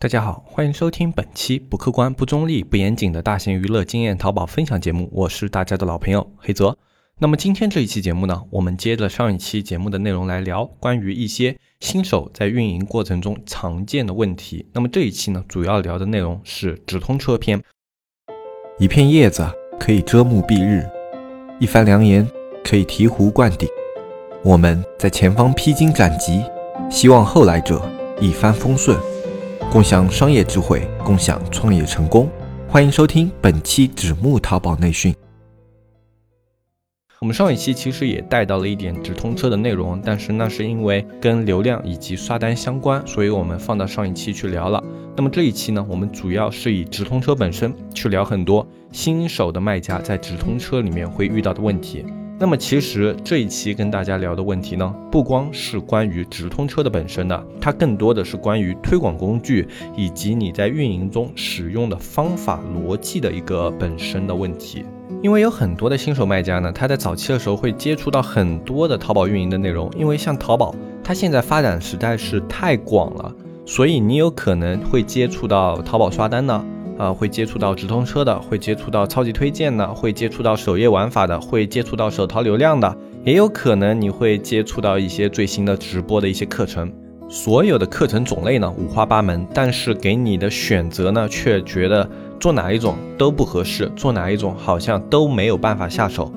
大家好，欢迎收听本期不客观、不中立、不严谨的大型娱乐经验淘宝分享节目，我是大家的老朋友黑泽。那么今天这一期节目呢，我们接着上一期节目的内容来聊关于一些新手在运营过程中常见的问题。那么这一期呢，主要聊的内容是直通车篇。一片叶子可以遮目蔽日，一番良言可以醍醐灌顶。我们在前方披荆斩棘，希望后来者一帆风顺。共享商业智慧，共享创业成功。欢迎收听本期纸木淘宝内训。我们上一期其实也带到了一点直通车的内容，但是那是因为跟流量以及刷单相关，所以我们放到上一期去聊了。那么这一期呢，我们主要是以直通车本身去聊很多新手的卖家在直通车里面会遇到的问题。那么其实这一期跟大家聊的问题呢，不光是关于直通车的本身的，它更多的是关于推广工具以及你在运营中使用的方法逻辑的一个本身的问题。因为有很多的新手卖家呢，他在早期的时候会接触到很多的淘宝运营的内容，因为像淘宝，它现在发展实在是太广了，所以你有可能会接触到淘宝刷单呢。呃会接触到直通车的，会接触到超级推荐的，会接触到首页玩法的，会接触到手淘流量的，也有可能你会接触到一些最新的直播的一些课程。所有的课程种类呢五花八门，但是给你的选择呢却觉得做哪一种都不合适，做哪一种好像都没有办法下手。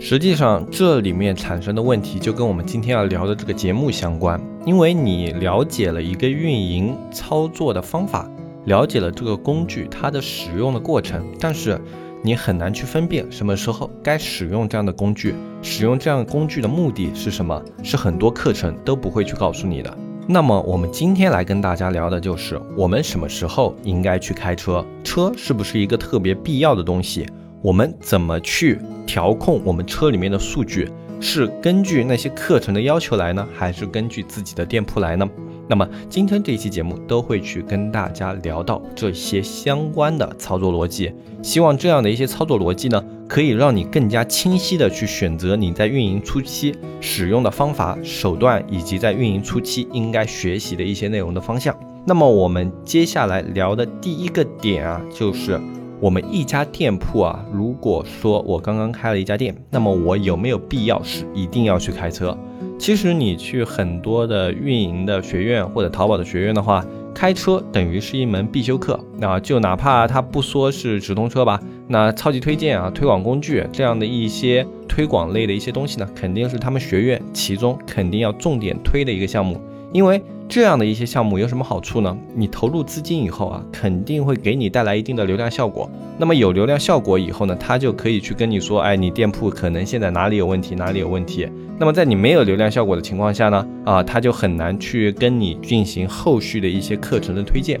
实际上这里面产生的问题就跟我们今天要聊的这个节目相关，因为你了解了一个运营操作的方法。了解了这个工具它的使用的过程，但是你很难去分辨什么时候该使用这样的工具，使用这样工具的目的是什么，是很多课程都不会去告诉你的。那么我们今天来跟大家聊的就是我们什么时候应该去开车，车是不是一个特别必要的东西？我们怎么去调控我们车里面的数据？是根据那些课程的要求来呢，还是根据自己的店铺来呢？那么今天这一期节目都会去跟大家聊到这些相关的操作逻辑，希望这样的一些操作逻辑呢，可以让你更加清晰的去选择你在运营初期使用的方法、手段，以及在运营初期应该学习的一些内容的方向。那么我们接下来聊的第一个点啊，就是我们一家店铺啊，如果说我刚刚开了一家店，那么我有没有必要是一定要去开车？其实你去很多的运营的学院或者淘宝的学院的话，开车等于是一门必修课。那就哪怕他不说是直通车吧，那超级推荐啊、推广工具这样的一些推广类的一些东西呢，肯定是他们学院其中肯定要重点推的一个项目，因为。这样的一些项目有什么好处呢？你投入资金以后啊，肯定会给你带来一定的流量效果。那么有流量效果以后呢，他就可以去跟你说，哎，你店铺可能现在哪里有问题，哪里有问题。那么在你没有流量效果的情况下呢，啊，他就很难去跟你进行后续的一些课程的推荐。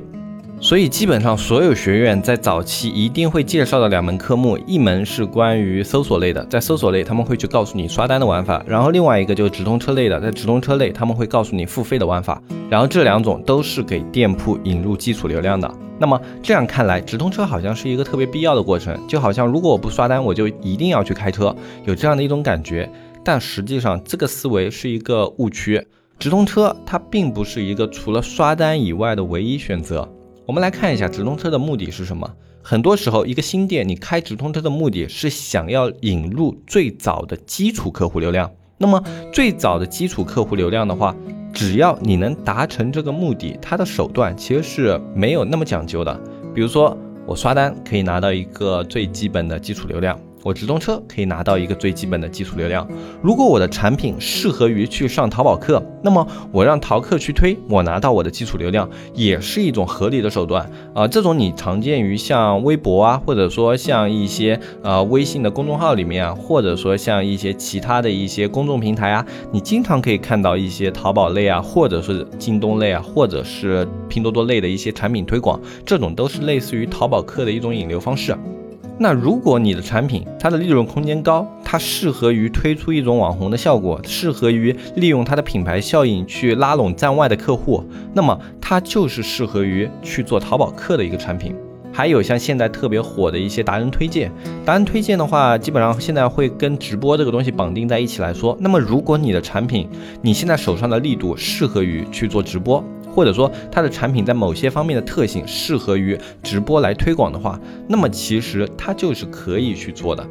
所以基本上所有学院在早期一定会介绍的两门科目，一门是关于搜索类的，在搜索类他们会去告诉你刷单的玩法，然后另外一个就是直通车类的，在直通车类他们会告诉你付费的玩法，然后这两种都是给店铺引入基础流量的。那么这样看来，直通车好像是一个特别必要的过程，就好像如果我不刷单，我就一定要去开车，有这样的一种感觉。但实际上这个思维是一个误区，直通车它并不是一个除了刷单以外的唯一选择。我们来看一下直通车的目的是什么？很多时候，一个新店你开直通车的目的是想要引入最早的基础客户流量。那么最早的基础客户流量的话，只要你能达成这个目的，它的手段其实是没有那么讲究的。比如说，我刷单可以拿到一个最基本的基础流量。我直通车可以拿到一个最基本的基础流量。如果我的产品适合于去上淘宝客，那么我让淘客去推，我拿到我的基础流量，也是一种合理的手段啊。这种你常见于像微博啊，或者说像一些呃微信的公众号里面啊，或者说像一些其他的一些公众平台啊，你经常可以看到一些淘宝类啊，或者是京东类啊，或者是拼多多类的一些产品推广，这种都是类似于淘宝客的一种引流方式。那如果你的产品它的利润空间高，它适合于推出一种网红的效果，适合于利用它的品牌效应去拉拢站外的客户，那么它就是适合于去做淘宝客的一个产品。还有像现在特别火的一些达人推荐，达人推荐的话，基本上现在会跟直播这个东西绑定在一起来说。那么如果你的产品你现在手上的力度适合于去做直播。或者说它的产品在某些方面的特性适合于直播来推广的话，那么其实它就是可以去做的。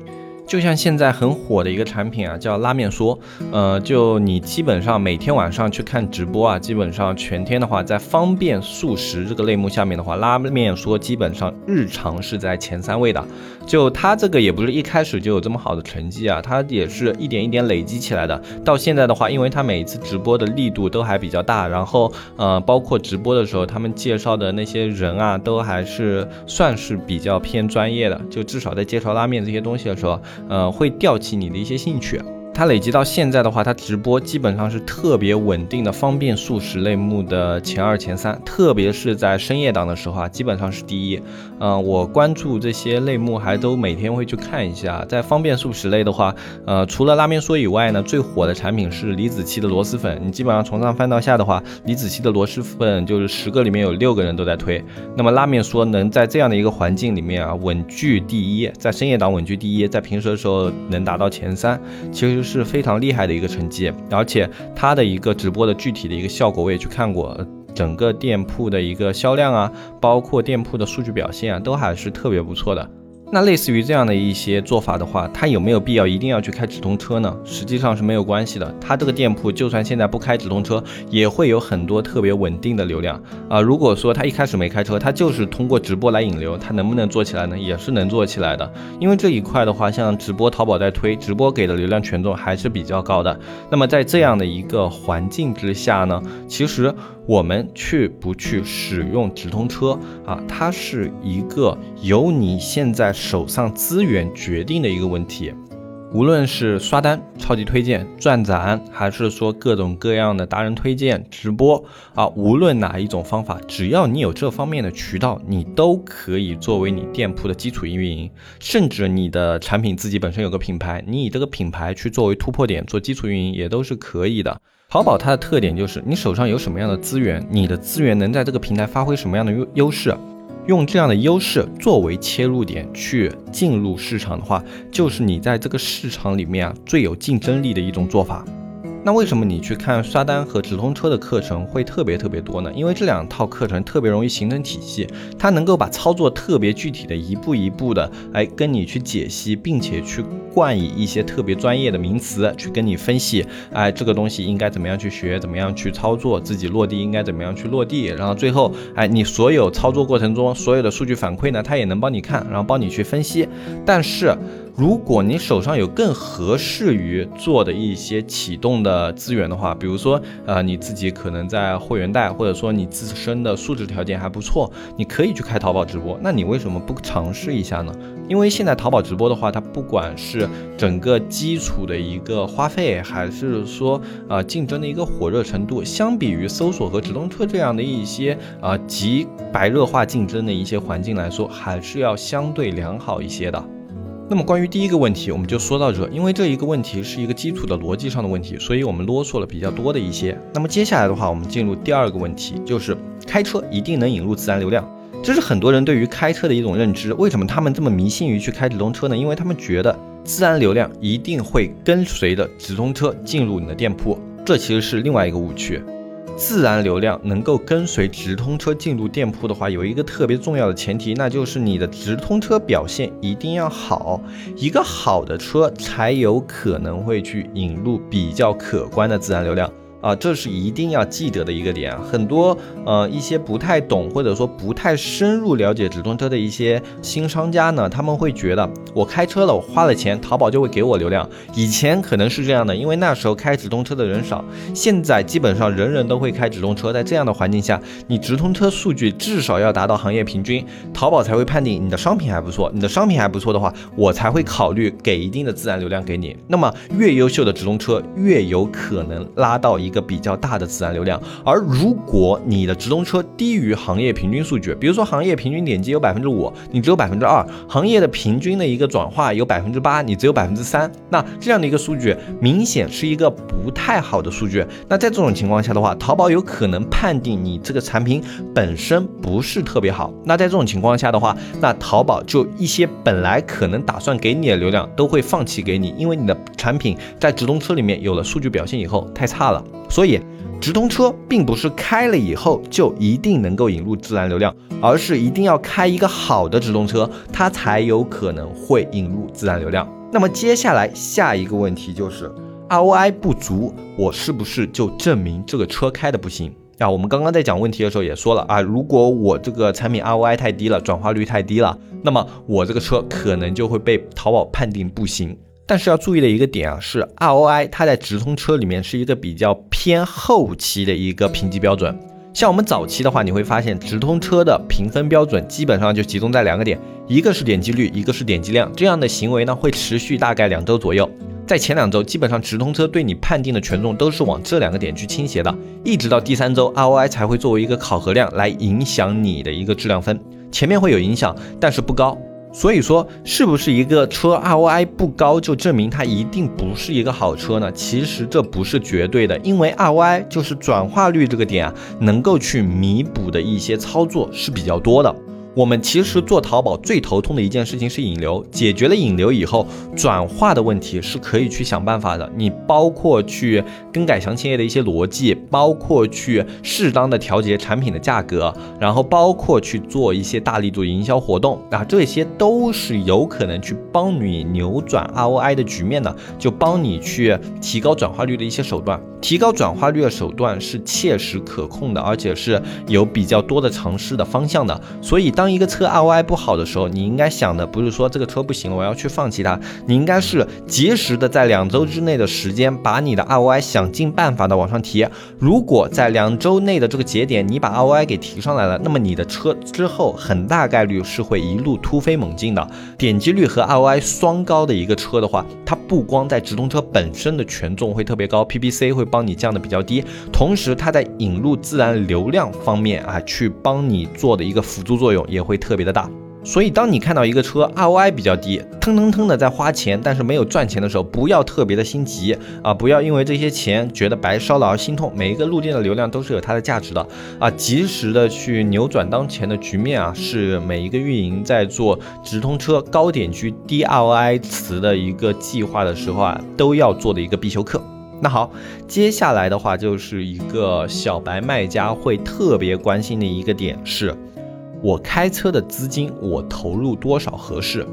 就像现在很火的一个产品啊，叫拉面说，呃，就你基本上每天晚上去看直播啊，基本上全天的话，在方便速食这个类目下面的话，拉面说基本上日常是在前三位的。就他这个也不是一开始就有这么好的成绩啊，他也是一点一点累积起来的。到现在的话，因为他每一次直播的力度都还比较大，然后呃，包括直播的时候他们介绍的那些人啊，都还是算是比较偏专业的，就至少在介绍拉面这些东西的时候。呃，会吊起你的一些兴趣。它累积到现在的话，它直播基本上是特别稳定的方便速食类目的前二前三，特别是在深夜档的时候啊，基本上是第一。嗯，我关注这些类目还都每天会去看一下。在方便速食类的话，呃，除了拉面说以外呢，最火的产品是李子柒的螺蛳粉。你基本上从上翻到下的话，李子柒的螺蛳粉就是十个里面有六个人都在推。那么拉面说能在这样的一个环境里面啊，稳居第一，在深夜档稳居第一，在平时的时候能达到前三，其实。是非常厉害的一个成绩，而且它的一个直播的具体的一个效果我也去看过，整个店铺的一个销量啊，包括店铺的数据表现啊，都还是特别不错的。那类似于这样的一些做法的话，它有没有必要一定要去开直通车呢？实际上是没有关系的。它这个店铺就算现在不开直通车，也会有很多特别稳定的流量啊。如果说他一开始没开车，他就是通过直播来引流，他能不能做起来呢？也是能做起来的。因为这一块的话，像直播淘宝在推，直播给的流量权重还是比较高的。那么在这样的一个环境之下呢，其实。我们去不去使用直通车啊？它是一个由你现在手上资源决定的一个问题。无论是刷单、超级推荐、转展，还是说各种各样的达人推荐、直播啊，无论哪一种方法，只要你有这方面的渠道，你都可以作为你店铺的基础运营。甚至你的产品自己本身有个品牌，你以这个品牌去作为突破点做基础运营，也都是可以的。淘宝它的特点就是你手上有什么样的资源，你的资源能在这个平台发挥什么样的优优势，用这样的优势作为切入点去进入市场的话，就是你在这个市场里面啊最有竞争力的一种做法。那为什么你去看刷单和直通车的课程会特别特别多呢？因为这两套课程特别容易形成体系，它能够把操作特别具体的一步一步的来跟你去解析，并且去冠以一些特别专业的名词去跟你分析，哎，这个东西应该怎么样去学，怎么样去操作，自己落地应该怎么样去落地，然后最后，哎，你所有操作过程中所有的数据反馈呢，它也能帮你看，然后帮你去分析，但是。如果你手上有更合适于做的一些启动的资源的话，比如说，呃，你自己可能在会员带，或者说你自身的素质条件还不错，你可以去开淘宝直播。那你为什么不尝试一下呢？因为现在淘宝直播的话，它不管是整个基础的一个花费，还是说啊竞争的一个火热程度，相比于搜索和直通车这样的一些啊极白热化竞争的一些环境来说，还是要相对良好一些的。那么关于第一个问题，我们就说到这，因为这一个问题是一个基础的逻辑上的问题，所以我们啰嗦了比较多的一些。那么接下来的话，我们进入第二个问题，就是开车一定能引入自然流量，这是很多人对于开车的一种认知。为什么他们这么迷信于去开直通车呢？因为他们觉得自然流量一定会跟随着直通车进入你的店铺，这其实是另外一个误区。自然流量能够跟随直通车进入店铺的话，有一个特别重要的前提，那就是你的直通车表现一定要好。一个好的车才有可能会去引入比较可观的自然流量。啊，这是一定要记得的一个点。很多呃一些不太懂或者说不太深入了解直通车的一些新商家呢，他们会觉得我开车了，我花了钱，淘宝就会给我流量。以前可能是这样的，因为那时候开直通车的人少。现在基本上人人都会开直通车，在这样的环境下，你直通车数据至少要达到行业平均，淘宝才会判定你的商品还不错。你的商品还不错的话，我才会考虑给一定的自然流量给你。那么越优秀的直通车越有可能拉到一。一个比较大的自然流量，而如果你的直通车低于行业平均数据，比如说行业平均点击有百分之五，你只有百分之二，行业的平均的一个转化有百分之八，你只有百分之三，那这样的一个数据明显是一个不太好的数据。那在这种情况下的话，淘宝有可能判定你这个产品本身不是特别好。那在这种情况下的话，那淘宝就一些本来可能打算给你的流量都会放弃给你，因为你的产品在直通车里面有了数据表现以后太差了。所以，直通车并不是开了以后就一定能够引入自然流量，而是一定要开一个好的直通车，它才有可能会引入自然流量。那么接下来下一个问题就是 ROI 不足，我是不是就证明这个车开的不行？啊，我们刚刚在讲问题的时候也说了啊，如果我这个产品 ROI 太低了，转化率太低了，那么我这个车可能就会被淘宝判定不行。但是要注意的一个点啊，是 ROI 它在直通车里面是一个比较偏后期的一个评级标准。像我们早期的话，你会发现直通车的评分标准基本上就集中在两个点，一个是点击率，一个是点击量。这样的行为呢，会持续大概两周左右。在前两周，基本上直通车对你判定的权重都是往这两个点去倾斜的，一直到第三周，ROI 才会作为一个考核量来影响你的一个质量分。前面会有影响，但是不高。所以说，是不是一个车 ROI 不高就证明它一定不是一个好车呢？其实这不是绝对的，因为 ROI 就是转化率这个点啊，能够去弥补的一些操作是比较多的。我们其实做淘宝最头痛的一件事情是引流，解决了引流以后，转化的问题是可以去想办法的。你包括去更改详情页的一些逻辑，包括去适当的调节产品的价格，然后包括去做一些大力度营销活动啊，这些都是有可能去帮你扭转 ROI 的局面的，就帮你去提高转化率的一些手段。提高转化率的手段是切实可控的，而且是有比较多的尝试的方向的。所以，当当一个车 ROI 不好的时候，你应该想的不是说这个车不行了，我要去放弃它。你应该是及时的在两周之内的时间，把你的 ROI 想尽办法的往上提。如果在两周内的这个节点，你把 ROI 给提上来了，那么你的车之后很大概率是会一路突飞猛进的。点击率和 ROI 双高的一个车的话，它不光在直通车本身的权重会特别高，PPC 会。帮你降的比较低，同时它在引入自然流量方面啊，去帮你做的一个辅助作用也会特别的大。所以，当你看到一个车 ROI 比较低，腾腾腾的在花钱，但是没有赚钱的时候，不要特别的心急啊，不要因为这些钱觉得白烧了而心痛。每一个路径的流量都是有它的价值的啊，及时的去扭转当前的局面啊，是每一个运营在做直通车高点击低 ROI 词的一个计划的时候啊，都要做的一个必修课。那好，接下来的话就是一个小白卖家会特别关心的一个点是，我开车的资金我投入多少合适？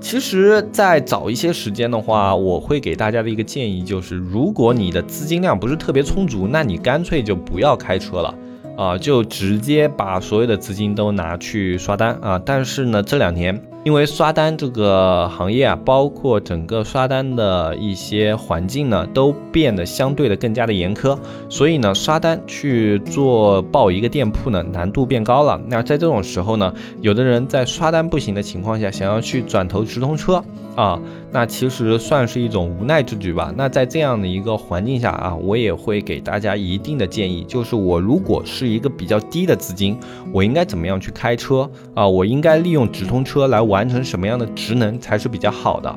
其实，在早一些时间的话，我会给大家的一个建议就是，如果你的资金量不是特别充足，那你干脆就不要开车了。啊，就直接把所有的资金都拿去刷单啊！但是呢，这两年因为刷单这个行业啊，包括整个刷单的一些环境呢，都变得相对的更加的严苛，所以呢，刷单去做爆一个店铺呢，难度变高了。那在这种时候呢，有的人在刷单不行的情况下，想要去转投直通车。啊，那其实算是一种无奈之举吧。那在这样的一个环境下啊，我也会给大家一定的建议，就是我如果是一个比较低的资金，我应该怎么样去开车啊？我应该利用直通车来完成什么样的职能才是比较好的？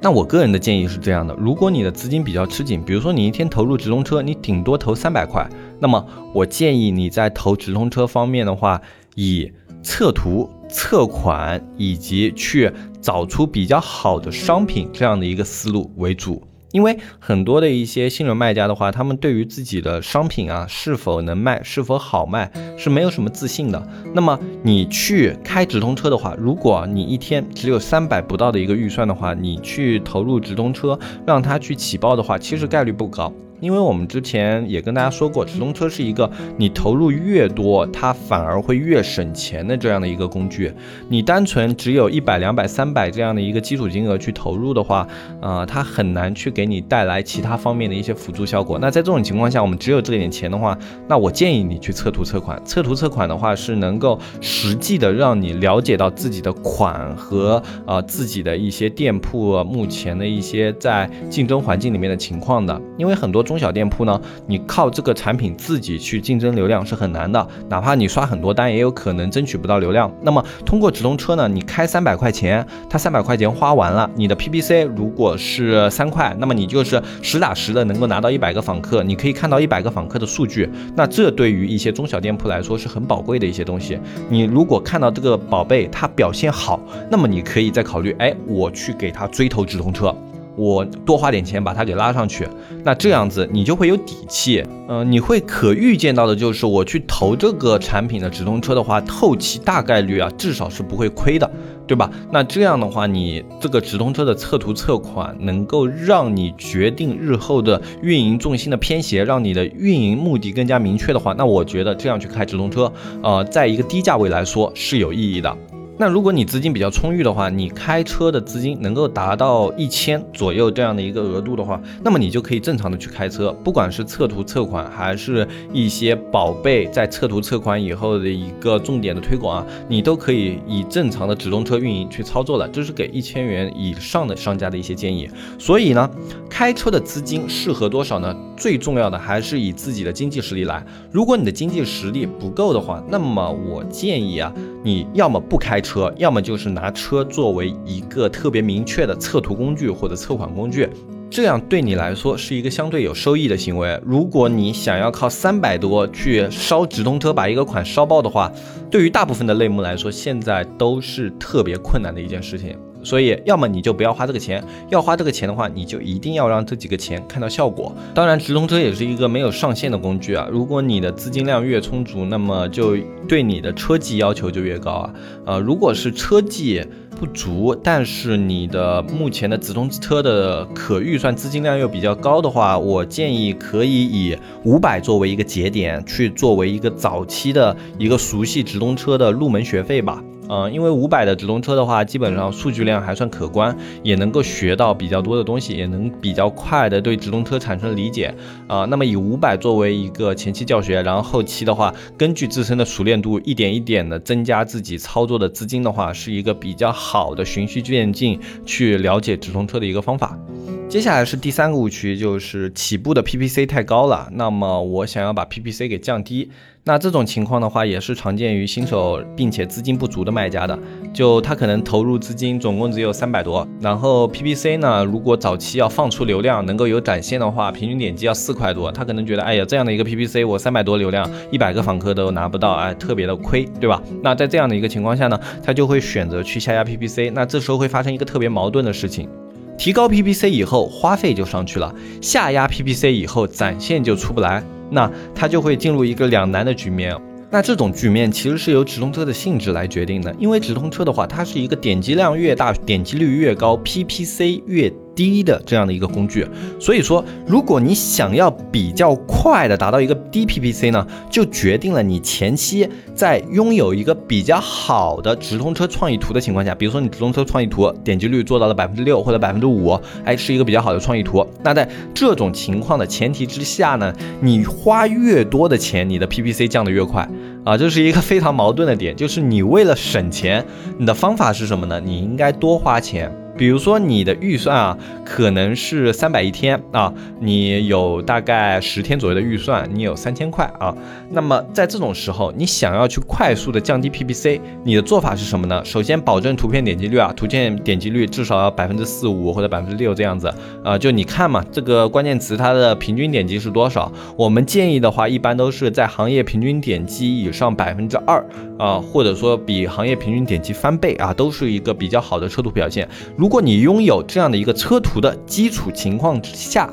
那我个人的建议是这样的：如果你的资金比较吃紧，比如说你一天投入直通车，你顶多投三百块，那么我建议你在投直通车方面的话，以测图。测款以及去找出比较好的商品这样的一个思路为主，因为很多的一些新人卖家的话，他们对于自己的商品啊是否能卖、是否好卖是没有什么自信的。那么你去开直通车的话，如果你一天只有三百不到的一个预算的话，你去投入直通车让它去起爆的话，其实概率不高。因为我们之前也跟大家说过，直通车是一个你投入越多，它反而会越省钱的这样的一个工具。你单纯只有一百、两百、三百这样的一个基础金额去投入的话，啊，它很难去给你带来其他方面的一些辅助效果。那在这种情况下，我们只有这点钱的话，那我建议你去测图测款。测图测款的话，是能够实际的让你了解到自己的款和呃自己的一些店铺目前的一些在竞争环境里面的情况的。因为很多中中小店铺呢，你靠这个产品自己去竞争流量是很难的，哪怕你刷很多单，也有可能争取不到流量。那么通过直通车呢，你开三百块钱，它三百块钱花完了，你的 PPC 如果是三块，那么你就是实打实的能够拿到一百个访客，你可以看到一百个访客的数据。那这对于一些中小店铺来说是很宝贵的一些东西。你如果看到这个宝贝它表现好，那么你可以再考虑，哎，我去给他追投直通车。我多花点钱把它给拉上去，那这样子你就会有底气，嗯，你会可预见到的就是我去投这个产品的直通车的话，后期大概率啊至少是不会亏的，对吧？那这样的话，你这个直通车的测图测款能够让你决定日后的运营重心的偏斜，让你的运营目的更加明确的话，那我觉得这样去开直通车，呃，在一个低价位来说是有意义的。那如果你资金比较充裕的话，你开车的资金能够达到一千左右这样的一个额度的话，那么你就可以正常的去开车，不管是测图测款，还是一些宝贝在测图测款以后的一个重点的推广啊，你都可以以正常的直通车运营去操作了。这是给一千元以上的商家的一些建议。所以呢，开车的资金适合多少呢？最重要的还是以自己的经济实力来。如果你的经济实力不够的话，那么我建议啊，你要么不开。车，要么就是拿车作为一个特别明确的测图工具或者测款工具，这样对你来说是一个相对有收益的行为。如果你想要靠三百多去烧直通车把一个款烧爆的话，对于大部分的类目来说，现在都是特别困难的一件事情。所以，要么你就不要花这个钱，要花这个钱的话，你就一定要让这几个钱看到效果。当然，直通车也是一个没有上限的工具啊。如果你的资金量越充足，那么就对你的车技要求就越高啊。呃，如果是车技不足，但是你的目前的直通车的可预算资金量又比较高的话，我建议可以以五百作为一个节点，去作为一个早期的一个熟悉直通车的入门学费吧。嗯，因为五百的直通车的话，基本上数据量还算可观，也能够学到比较多的东西，也能比较快的对直通车产生理解。啊，那么以五百作为一个前期教学，然后后期的话，根据自身的熟练度，一点一点的增加自己操作的资金的话，是一个比较好的循序渐进去了解直通车的一个方法。接下来是第三个误区，就是起步的 PPC 太高了，那么我想要把 PPC 给降低。那这种情况的话，也是常见于新手并且资金不足的卖家的。就他可能投入资金总共只有三百多，然后 PPC 呢，如果早期要放出流量能够有展现的话，平均点击要四块多，他可能觉得，哎呀，这样的一个 PPC，我三百多流量，一百个访客都拿不到，哎，特别的亏，对吧？那在这样的一个情况下呢，他就会选择去下压 PPC。那这时候会发生一个特别矛盾的事情。提高 PPC 以后，花费就上去了；下压 PPC 以后，展现就出不来，那它就会进入一个两难的局面。那这种局面其实是由直通车的性质来决定的，因为直通车的话，它是一个点击量越大，点击率越高，PPC 越。低的这样的一个工具，所以说，如果你想要比较快的达到一个低 PPC 呢，就决定了你前期在拥有一个比较好的直通车创意图的情况下，比如说你直通车创意图点击率做到了百分之六或者百分之五，哎，是一个比较好的创意图。那在这种情况的前提之下呢，你花越多的钱，你的 PPC 降得越快啊，这是一个非常矛盾的点，就是你为了省钱，你的方法是什么呢？你应该多花钱。比如说你的预算啊，可能是三百一天啊，你有大概十天左右的预算，你有三千块啊。那么在这种时候，你想要去快速的降低 PPC，你的做法是什么呢？首先保证图片点击率啊，图片点击率至少要百分之四五或者百分之六这样子啊。就你看嘛，这个关键词它的平均点击是多少？我们建议的话，一般都是在行业平均点击以上百分之二啊，或者说比行业平均点击翻倍啊，都是一个比较好的车图表现。如果你拥有这样的一个车图的基础情况之下，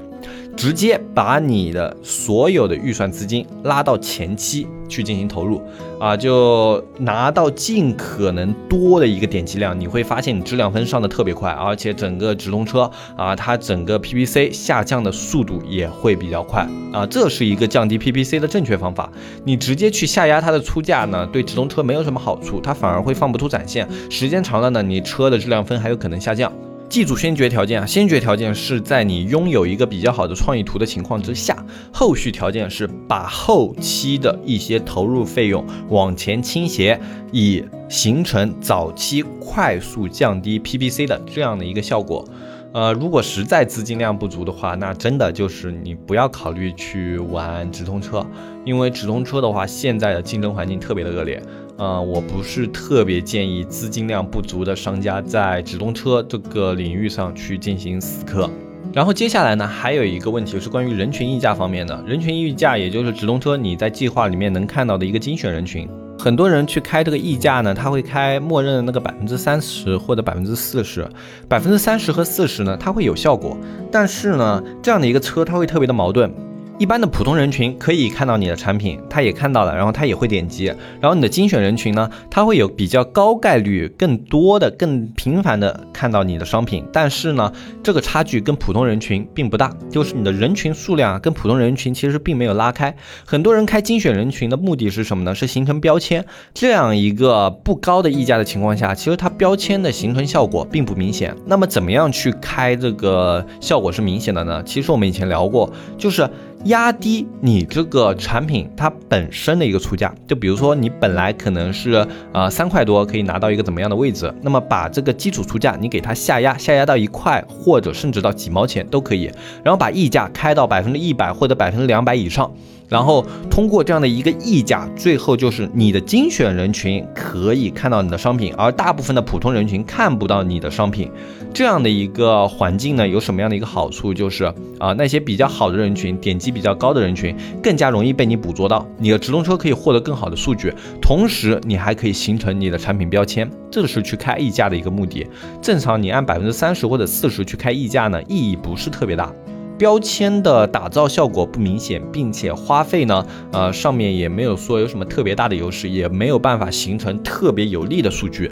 直接把你的所有的预算资金拉到前期去进行投入，啊，就拿到尽可能多的一个点击量，你会发现你质量分上的特别快，而且整个直通车啊，它整个 PPC 下降的速度也会比较快，啊，这是一个降低 PPC 的正确方法。你直接去下压它的出价呢，对直通车没有什么好处，它反而会放不出展现，时间长了呢，你车的质量分还有可能下降。记住先决条件啊，先决条件是在你拥有一个比较好的创意图的情况之下，后续条件是把后期的一些投入费用往前倾斜，以形成早期快速降低 PPC 的这样的一个效果。呃，如果实在资金量不足的话，那真的就是你不要考虑去玩直通车，因为直通车的话，现在的竞争环境特别的恶劣。呃，我不是特别建议资金量不足的商家在直通车这个领域上去进行死磕。然后接下来呢，还有一个问题是关于人群溢价方面的。人群溢价也就是直通车你在计划里面能看到的一个精选人群。很多人去开这个溢价呢，他会开默认的那个百分之三十或者百分之四十，百分之三十和四十呢，它会有效果，但是呢，这样的一个车它会特别的矛盾。一般的普通人群可以看到你的产品，他也看到了，然后他也会点击。然后你的精选人群呢，他会有比较高概率、更多的、更频繁的看到你的商品。但是呢，这个差距跟普通人群并不大，就是你的人群数量啊，跟普通人群其实并没有拉开。很多人开精选人群的目的是什么呢？是形成标签。这样一个不高的溢价的情况下，其实它标签的形成效果并不明显。那么怎么样去开这个效果是明显的呢？其实我们以前聊过，就是。压低你这个产品它本身的一个出价，就比如说你本来可能是呃三块多可以拿到一个怎么样的位置，那么把这个基础出价你给它下压，下压到一块或者甚至到几毛钱都可以，然后把溢价开到百分之一百或者百分之两百以上。然后通过这样的一个溢价，最后就是你的精选人群可以看到你的商品，而大部分的普通人群看不到你的商品。这样的一个环境呢，有什么样的一个好处？就是啊，那些比较好的人群，点击比较高的人群，更加容易被你捕捉到。你的直通车可以获得更好的数据，同时你还可以形成你的产品标签。这个是去开溢价的一个目的。正常你按百分之三十或者四十去开溢价呢，意义不是特别大。标签的打造效果不明显，并且花费呢，呃，上面也没有说有什么特别大的优势，也没有办法形成特别有利的数据。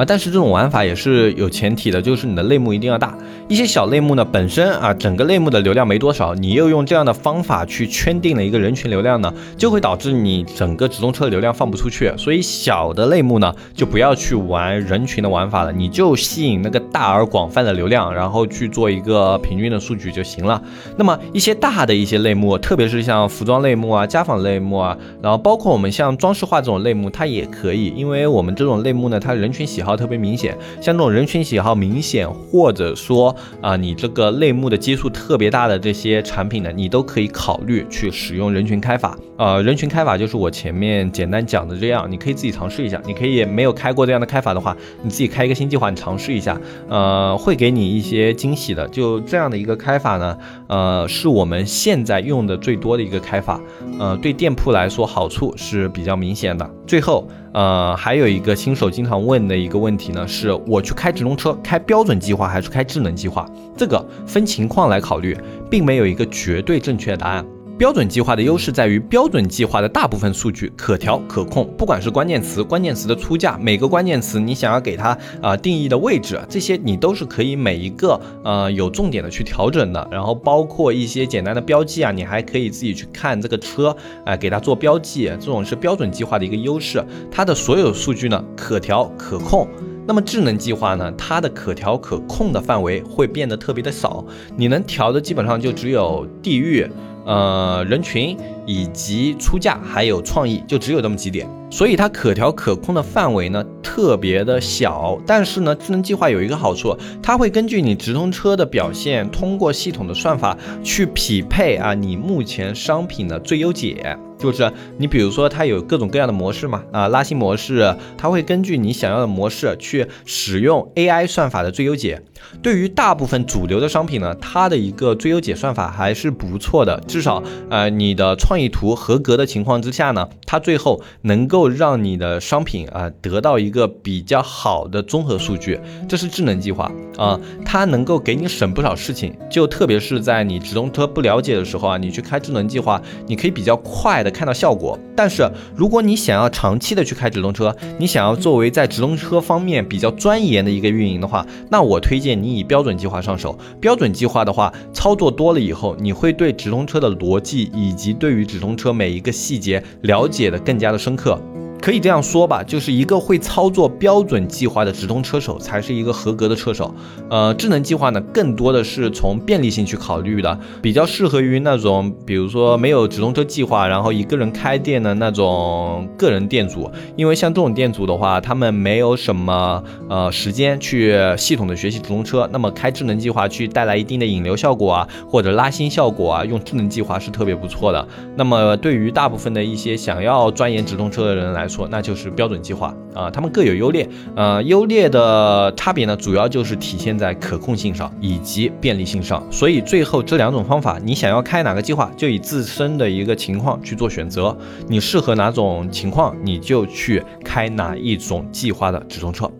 啊，但是这种玩法也是有前提的，就是你的类目一定要大。一些小类目呢，本身啊，整个类目的流量没多少，你又用这样的方法去圈定了一个人群流量呢，就会导致你整个直通车的流量放不出去。所以小的类目呢，就不要去玩人群的玩法了，你就吸引那个大而广泛的流量，然后去做一个平均的数据就行了。那么一些大的一些类目，特别是像服装类目啊、家纺类目啊，然后包括我们像装饰画这种类目，它也可以，因为我们这种类目呢，它人群喜好。特别明显，像这种人群喜好明显，或者说啊，你这个类目的基数特别大的这些产品呢，你都可以考虑去使用人群开法。呃，人群开法就是我前面简单讲的这样，你可以自己尝试一下。你可以没有开过这样的开法的话，你自己开一个新计划，你尝试一下，呃，会给你一些惊喜的。就这样的一个开法呢，呃，是我们现在用的最多的一个开法，呃，对店铺来说好处是比较明显的。最后。呃，还有一个新手经常问的一个问题呢，是我去开直通车，开标准计划还是开智能计划？这个分情况来考虑，并没有一个绝对正确的答案。标准计划的优势在于，标准计划的大部分数据可调可控，不管是关键词、关键词的出价，每个关键词你想要给它啊定义的位置，这些你都是可以每一个呃有重点的去调整的。然后包括一些简单的标记啊，你还可以自己去看这个车，哎，给它做标记，这种是标准计划的一个优势。它的所有数据呢可调可控。那么智能计划呢，它的可调可控的范围会变得特别的少，你能调的基本上就只有地域。呃，人群以及出价还有创意，就只有这么几点，所以它可调可控的范围呢特别的小。但是呢，智能计划有一个好处，它会根据你直通车的表现，通过系统的算法去匹配啊你目前商品的最优解。就是你比如说它有各种各样的模式嘛，啊拉新模式，它会根据你想要的模式去使用 AI 算法的最优解。对于大部分主流的商品呢，它的一个最优解算法还是不错的，至少呃你的创意图合格的情况之下呢，它最后能够让你的商品啊得到一个比较好的综合数据，这是智能计划啊，它能够给你省不少事情，就特别是在你直通车不了解的时候啊，你去开智能计划，你可以比较快的看到效果。但是如果你想要长期的去开直通车，你想要作为在直通车方面比较钻研的一个运营的话，那我推荐。你以标准计划上手，标准计划的话，操作多了以后，你会对直通车的逻辑以及对于直通车每一个细节了解的更加的深刻。可以这样说吧，就是一个会操作标准计划的直通车手才是一个合格的车手。呃，智能计划呢，更多的是从便利性去考虑的，比较适合于那种，比如说没有直通车计划，然后一个人开店的那种个人店主。因为像这种店主的话，他们没有什么呃时间去系统的学习直通车，那么开智能计划去带来一定的引流效果啊，或者拉新效果啊，用智能计划是特别不错的。那么对于大部分的一些想要钻研直通车的人来，说，那就是标准计划啊。它们各有优劣，呃，优劣的差别呢，主要就是体现在可控性上以及便利性上。所以最后这两种方法，你想要开哪个计划，就以自身的一个情况去做选择。你适合哪种情况，你就去开哪一种计划的直通车。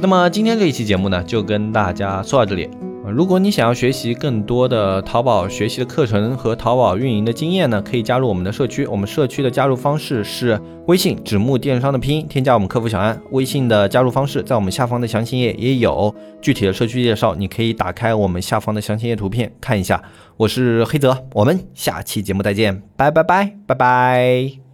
那么今天这一期节目呢，就跟大家说到这里。如果你想要学习更多的淘宝学习的课程和淘宝运营的经验呢，可以加入我们的社区。我们社区的加入方式是微信“指木电商”的拼音，添加我们客服小安。微信的加入方式在我们下方的详情页也有具体的社区介绍，你可以打开我们下方的详情页图片看一下。我是黑泽，我们下期节目再见，拜拜拜拜拜。